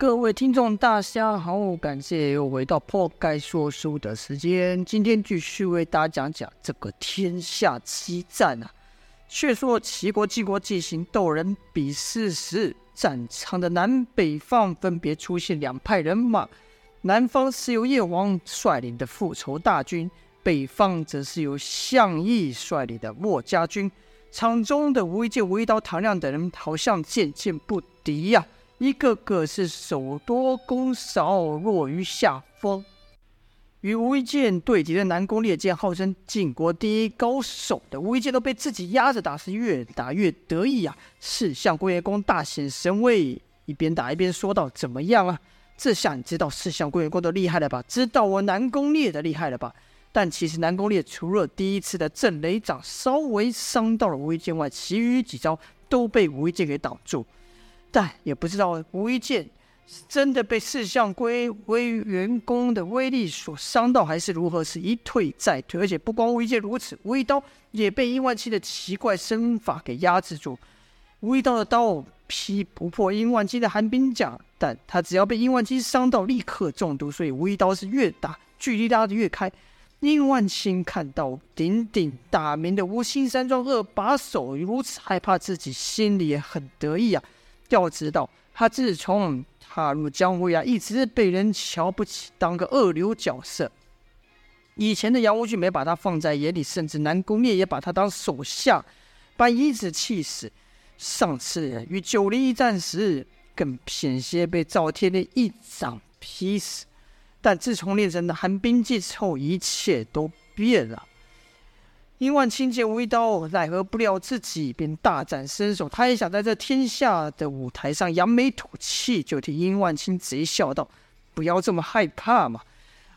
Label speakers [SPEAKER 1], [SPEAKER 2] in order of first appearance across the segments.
[SPEAKER 1] 各位听众，大家好，感谢又回到破盖说书的时间。今天继续为大家讲讲这个天下之战啊。却说齐国、晋国进行斗人比试时，战场的南北方分别出现两派人马。南方是由叶王率领的复仇大军，北方则是由项义率领的墨家军。场中的吴一剑、吴一刀、唐亮等人好像渐渐不敌呀、啊。一个个是手多攻少，落于下风。与吴一剑对敌的南宫烈剑号称晋国第一高手的吴一剑都被自己压着打，是越打越得意啊！是相归元公大显神威，一边打一边说道：“怎么样啊？这下你知道是相归元公的厉害了吧？知道我南宫烈的厉害了吧？”但其实南宫烈除了第一次的震雷掌稍微伤到了吴一剑外，其余几招都被吴一剑给挡住。但也不知道吴一剑是真的被四象龟威员工的威力所伤到，还是如何？是一退再退，而且不光吴一剑如此，吴一刀也被殷万青的奇怪身法给压制住。吴一刀的刀劈不破殷万青的寒冰甲，但他只要被殷万青伤到，立刻中毒。所以吴一刀是越打距离拉得越开。殷万青看到鼎鼎大名的无心山庄二把手如此害怕自己，心里也很得意啊。要知道，他自从踏入江湖呀，一直被人瞧不起，当个二流角色。以前的杨无惧没把他放在眼里，甚至南宫烈也把他当手下，把颐指气死。上次与九黎一战时，更险些被赵天烈一掌劈死。但自从练成了寒冰技之后，一切都变了。殷万青见吴一刀奈何不了自己，便大展身手。他也想在这天下的舞台上扬眉吐气，就替殷万青贼笑道：“不要这么害怕嘛，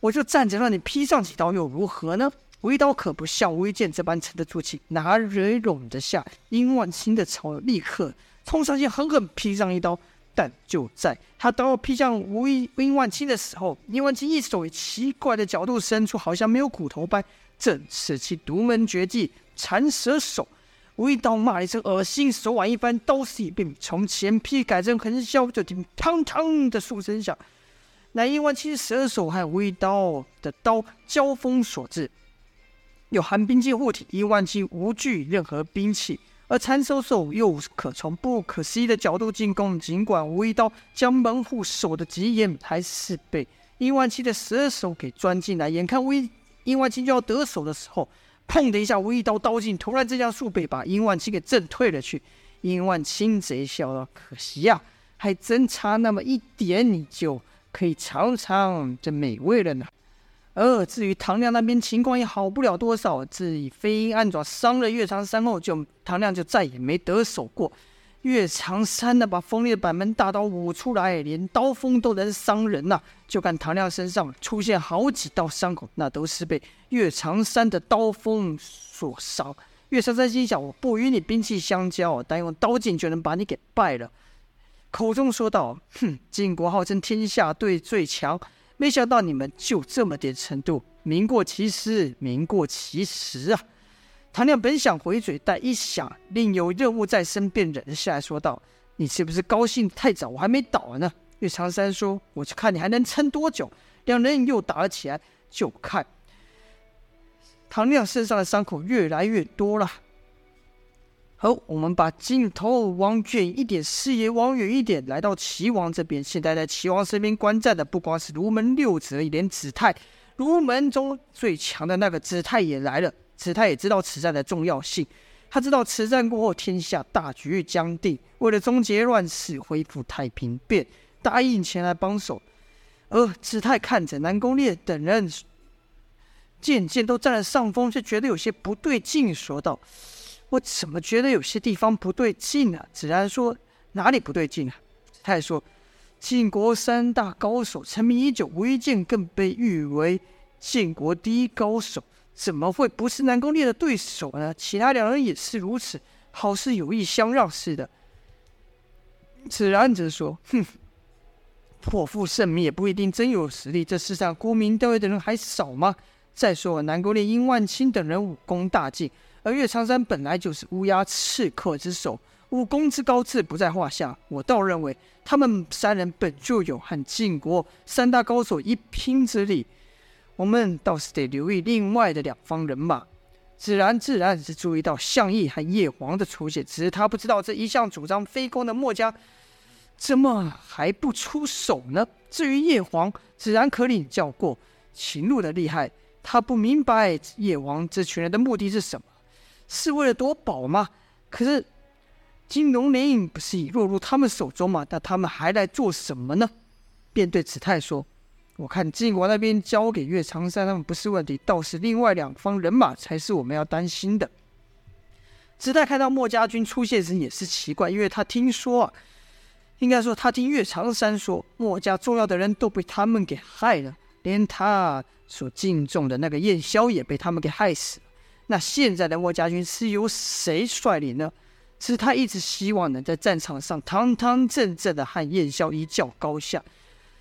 [SPEAKER 1] 我就站着让你劈上几刀又如何呢？”吴一刀可不像吴一剑这般沉得住气，哪里容得下殷万青的仇？立刻冲上去狠狠劈上一刀。但就在他刀要劈向吴一殷万青的时候，殷万青一手以奇怪的角度伸出，好像没有骨头般。正是其独门绝技缠蛇手，吴一刀骂一声恶心，手腕一翻，刀势一变，从前劈改成横削，就听砰砰的数声响，乃殷万青蛇手和吴一刀的刀交锋所致。有寒冰剑护体，伊万七无惧任何兵器，而缠蛇手又可从不可思议的角度进攻。尽管吴一刀将门户守得极严，还是被伊万七的蛇手给钻进来。眼看吴一殷万青就要得手的时候，砰的一下，吴一刀刀进突然之间数倍，把殷万青给震退了去。殷万青贼笑道：“可惜呀、还真差那么一点，你就可以尝尝这美味了呢。”而至于唐亮那边情况也好不了多少，自以飞鹰暗爪伤了岳长山后，就唐亮就再也没得手过。岳长山那把锋利的板门大刀舞出来，连刀锋都能伤人呐、就看唐亮身上出现好几道伤口，那都是被岳长山的刀锋所伤。岳长山心想：我不与你兵器相交，单用刀剑就能把你给败了。口中说道：“哼，晋国号称天下队最强，没想到你们就这么点程度，名过其实，名过其实啊！”唐亮本想回嘴，但一想另有任务在身，便忍下来，说道：“你是不是高兴太早？我还没倒呢。”岳长山说：“我就看你还能撑多久。”两人又打了起来，就看唐亮身上的伤口越来越多了。好，我们把镜头往远一点，视野往远一点，来到齐王这边。现在在齐王身边观战的不光是卢门六子，连子泰，卢门中最强的那个子泰也来了。子泰也知道此战的重要性，他知道此战过后天下大局将定，为了终结乱世、恢复太平，便答应前来帮手。而子泰看着南宫烈等人渐渐都占了上风，却觉得有些不对劲，说道：“我怎么觉得有些地方不对劲、啊？”子然说：“哪里不对劲啊？”子泰说：“晋国三大高手成名已久，吴一剑更被誉为晋国第一高手。”怎么会不是南宫烈的对手呢？其他两人也是如此，好似有意相让似的。此然则说：“哼，破负盛名也不一定真有实力。这世上沽名钓誉的人还少吗？再说南宫烈、殷万清等人武功大进，而岳长山本来就是乌鸦刺客之首，武功之高自不在话下。我倒认为他们三人本就有和晋国三大高手一拼之力。我们倒是得留意另外的两方人马。自然，自然是注意到项羽和叶黄的出现，只是他不知道这一向主张非攻的墨家怎么还不出手呢？至于叶黄，自然可领教过秦鹿的厉害，他不明白叶王这群人的目的是什么，是为了夺宝吗？可是金龙鳞不是已落入他们手中吗？那他们还来做什么呢？便对子泰说。我看晋国那边交给岳长山他们不是问题，倒是另外两方人马才是我们要担心的。只待看到墨家军出现时也是奇怪，因为他听说啊，应该说他听岳长山说，墨家重要的人都被他们给害了，连他所敬重的那个燕萧也被他们给害死了。那现在的墨家军是由谁率领呢？是他一直希望能在战场上堂堂正正的和燕萧一较高下。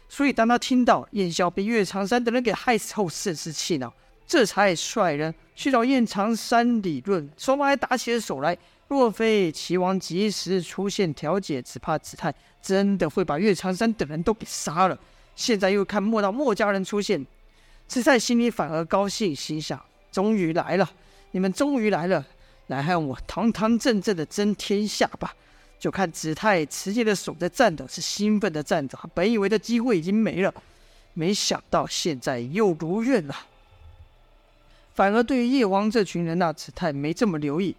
[SPEAKER 1] 所以，当他听到燕萧被岳长山等人给害死后，甚是气恼，这才率人去找燕长山理论。双方还打起了手来。若非齐王及时出现调解，只怕子泰真的会把岳长山等人都给杀了。现在又看莫道墨家人出现，子泰心里反而高兴，心想：终于来了，你们终于来了，来和我堂堂正正的争天下吧。就看子泰持剑的手在颤抖，是兴奋的颤抖。本以为的机会已经没了，没想到现在又如愿了。反而对于叶王这群人，那子泰没这么留意。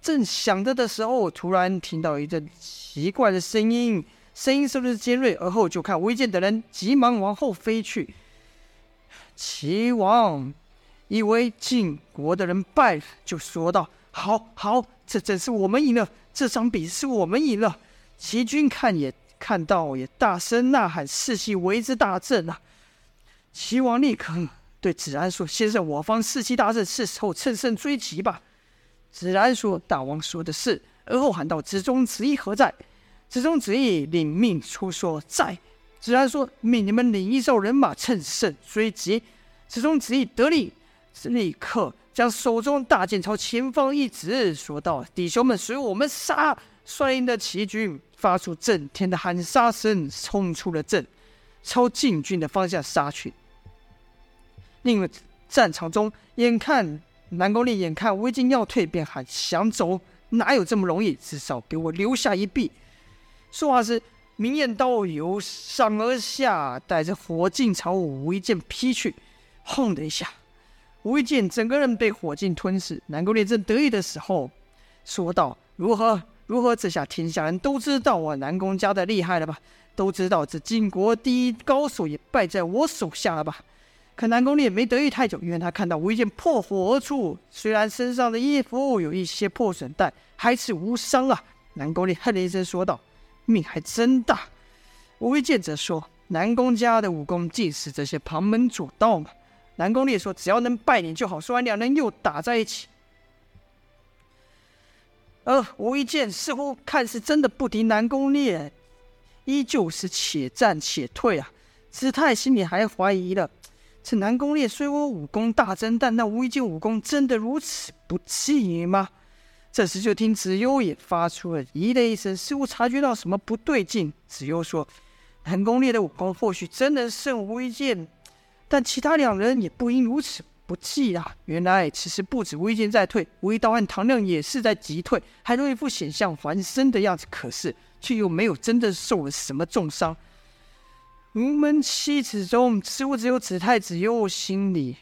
[SPEAKER 1] 正想着的时候，突然听到一阵奇怪的声音，声音是不是尖锐？而后就看微剑等人急忙往后飞去。齐王以为晋国的人败了，就说道：“好好，这真是我们赢了。”这场比是我们赢了，齐军看也看到，也大声呐喊，士气为之大振啊！齐王立刻对子安说：“先生，我方士气大振，是时候乘胜追击吧。”子安说：“大王说的是。”而后喊道：“子忠、子义何在？”子忠、子义领命出说：“在。”子安说：“命你们领一哨人马，乘胜追击。”子忠、子义得令，立刻。将手中大剑朝前方一指，说道：“弟兄们，随我们杀！”率领的齐军发出震天的喊杀声，冲出了阵，朝晋军的方向杀去。另外，战场中，眼看南宫烈眼看吴一剑要退，便喊：“想走，哪有这么容易？至少给我留下一臂！”说话时，明艳刀由上而下，带着火劲朝吴一剑劈去，轰的一下。吴一剑整个人被火劲吞噬，南宫烈正得意的时候，说道：“如何？如何？这下天下人都知道我南宫家的厉害了吧？都知道这晋国第一高手也败在我手下了吧？”可南宫烈没得意太久，因为他看到吴一剑破火而出，虽然身上的衣服有一些破损，但还是无伤啊。南宫烈哼了一声，说道：“命还真大。”吴一剑则说：“南宫家的武功尽是这些旁门左道嘛。”南宫烈说：“只要能拜你就好。”说完，两人又打在一起。而吴一剑似乎看似真的不敌南宫烈，依旧是且战且退啊。子泰心里还怀疑了：这南宫烈虽我武功大增，但那吴一剑武功真的如此不济吗？这时就听子悠也发出了咦的一声，似乎察觉到什么不对劲。子悠说：“南宫烈的武功或许真的胜吴一剑。”但其他两人也不应如此不济啊！原来其实不止吴一剑在退，吴一刀和唐亮也是在急退，还有一副险象环生的样子，可是却又没有真的受了什么重伤。吴门七子中，似乎只有子泰子悠心里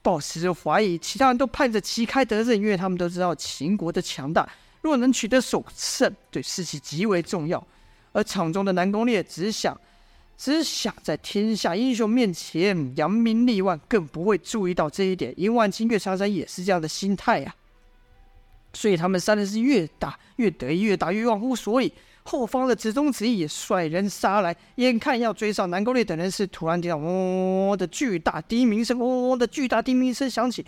[SPEAKER 1] 抱持着怀疑，其他人都盼着旗开得胜，因为他们都知道秦国的强大，若能取得首胜，对士气极为重要。而场中的南宫烈只想。只想在天下英雄面前扬名立万，更不会注意到这一点。尹万金、岳长山也是这样的心态呀、所以他们三人是越打越得意，越打越忘乎所以。后方的子忠、子义也率人杀来，眼看要追上南宫烈等人时，突然听到嗡嗡嗡的巨大低鸣声，嗡嗡嗡的巨大低鸣声响起。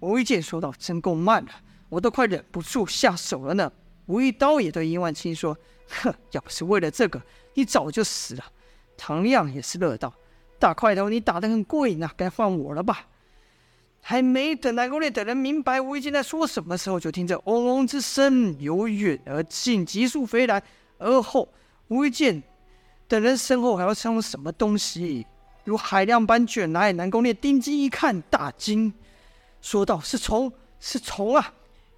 [SPEAKER 1] 吴一剑说道：“真够慢的，我都快忍不住下手了呢。”吴一刀也对殷万金说：“哼，要不是为了这个，你早就死了。”唐亮也是乐道：“大块头，你打得很过瘾啊，该换我了吧？”还没等南宫烈等人明白吴一剑在说什么时候，就听着嗡嗡之声由远而近，急速飞来。而后吴一剑等人身后还要像什么东西，如海量般卷来。南宫烈定睛一看，大惊，说道：“是虫，是虫啊！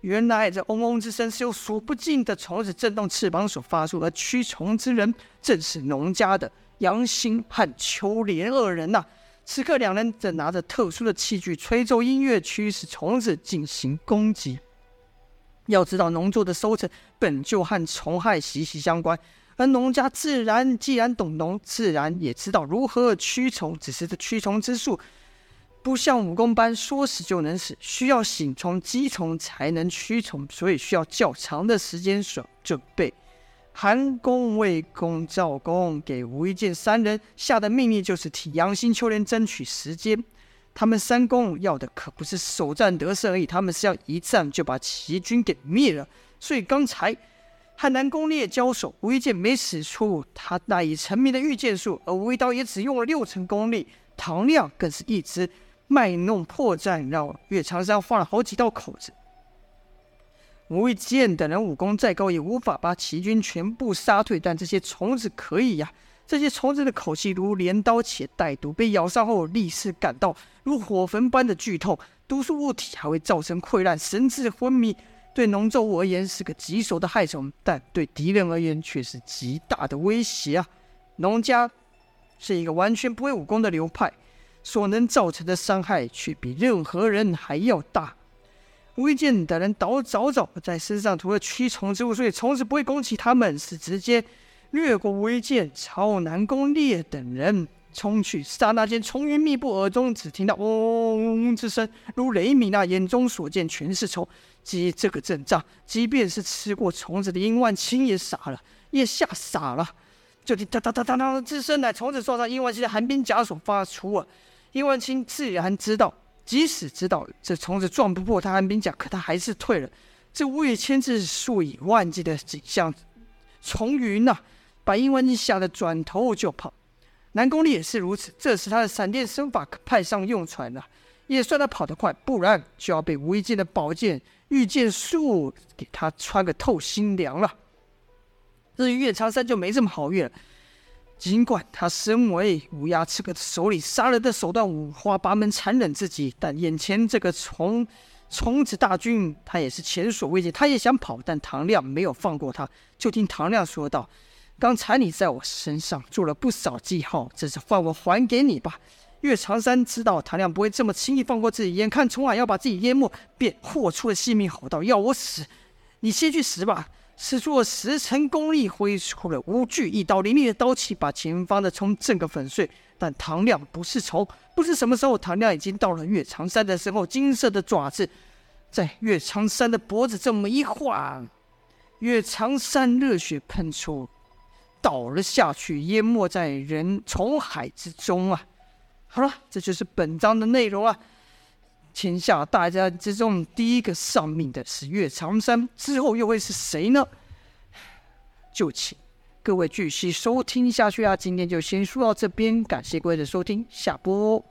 [SPEAKER 1] 原来这嗡嗡之声是由数不尽的虫子震动翅膀所发出，而驱虫之人正是农家的杨兴和秋莲二人呐、”此刻，两人正拿着特殊的器具，吹奏音乐，驱使虫子进行攻击。要知道，农作的收成本就和虫害息息相关，而农家自然既然懂农，自然也知道如何驱虫。只是这驱虫之术，不像武功般说死就能死，需要醒虫、击虫才能驱虫，所以需要较长的时间所准备。韩公、魏公、赵公给吴一剑三人下的命令就是替杨兴、秋莲争取时间。他们三公要的可不是首战得胜而已，他们是要一战就把齐军给灭了。所以刚才和南宫烈交手，吴一剑没使出他赖以成名的御剑术，而吴一刀也只用了六成功力。唐亮更是一直卖弄破绽，让岳长山画了好几道口子。吴一剑等人武功再高，也无法把齐军全部杀退。但这些虫子可以呀！这些虫子的口气如镰刀且带毒，被咬伤后立时感到如火焚般的剧痛。毒素物体还会造成溃烂、神志昏迷。对农作物而言是个棘手的害虫，但对敌人而言却是极大的威胁啊！农家是一个完全不会武功的流派，所能造成的伤害却比任何人还要大。吴一剑等人早早早在身上涂了驱虫之物，所以虫子不会攻击他们，是直接掠过吴一剑，朝南宫烈等人冲去。刹那间，虫云密布，耳中只听到嗡嗡之声，如雷鸣那！眼中所见全是虫。即这个阵仗，即便是吃过虫子的殷万清也傻了，也吓傻了。就听哒哒哒哒哒之声，乃虫子撞上殷万清的寒冰甲所发出啊！殷万清自然知道。即使知道这虫子撞不破他寒冰甲，可他还是退了。这无以千字数以万计的景象，虫云呐、把殷万金吓得转头就跑。南宫烈也是如此，这时他的闪电身法可派上用场了。也算他跑得快，不然就要被吴一剑的宝剑御剑术给他穿个透心凉了。至于岳长山就没这么好运了。尽管他身为乌鸦刺客的首领，杀人的手段五花八门、残忍至极，但眼前这个虫虫子大军，他也是前所未见。他也想跑，但唐亮没有放过他。就听唐亮说道：“刚才你在我身上做了不少记号，这次换我还给你吧。”岳长山知道唐亮不会这么轻易放过自己，眼看虫海要把自己淹没，便豁出了性命，吼道：“要我死，你先去死吧！”使出了十成功力，挥出了无惧一刀，凌厉的刀气把前方的虫震个粉碎。但唐亮不是虫，不知什么时候，唐亮已经到了岳长山的身后，金色的爪子在岳长山的脖子这么一晃，岳长山热血喷出，倒了下去，淹没在人虫海之中啊！好了，这就是本章的内容啊。天下大战之中，第一个丧命的是岳长山，之后又会是谁呢？就请各位继续收听下去啊！今天就先说到这边，感谢各位的收听，下播。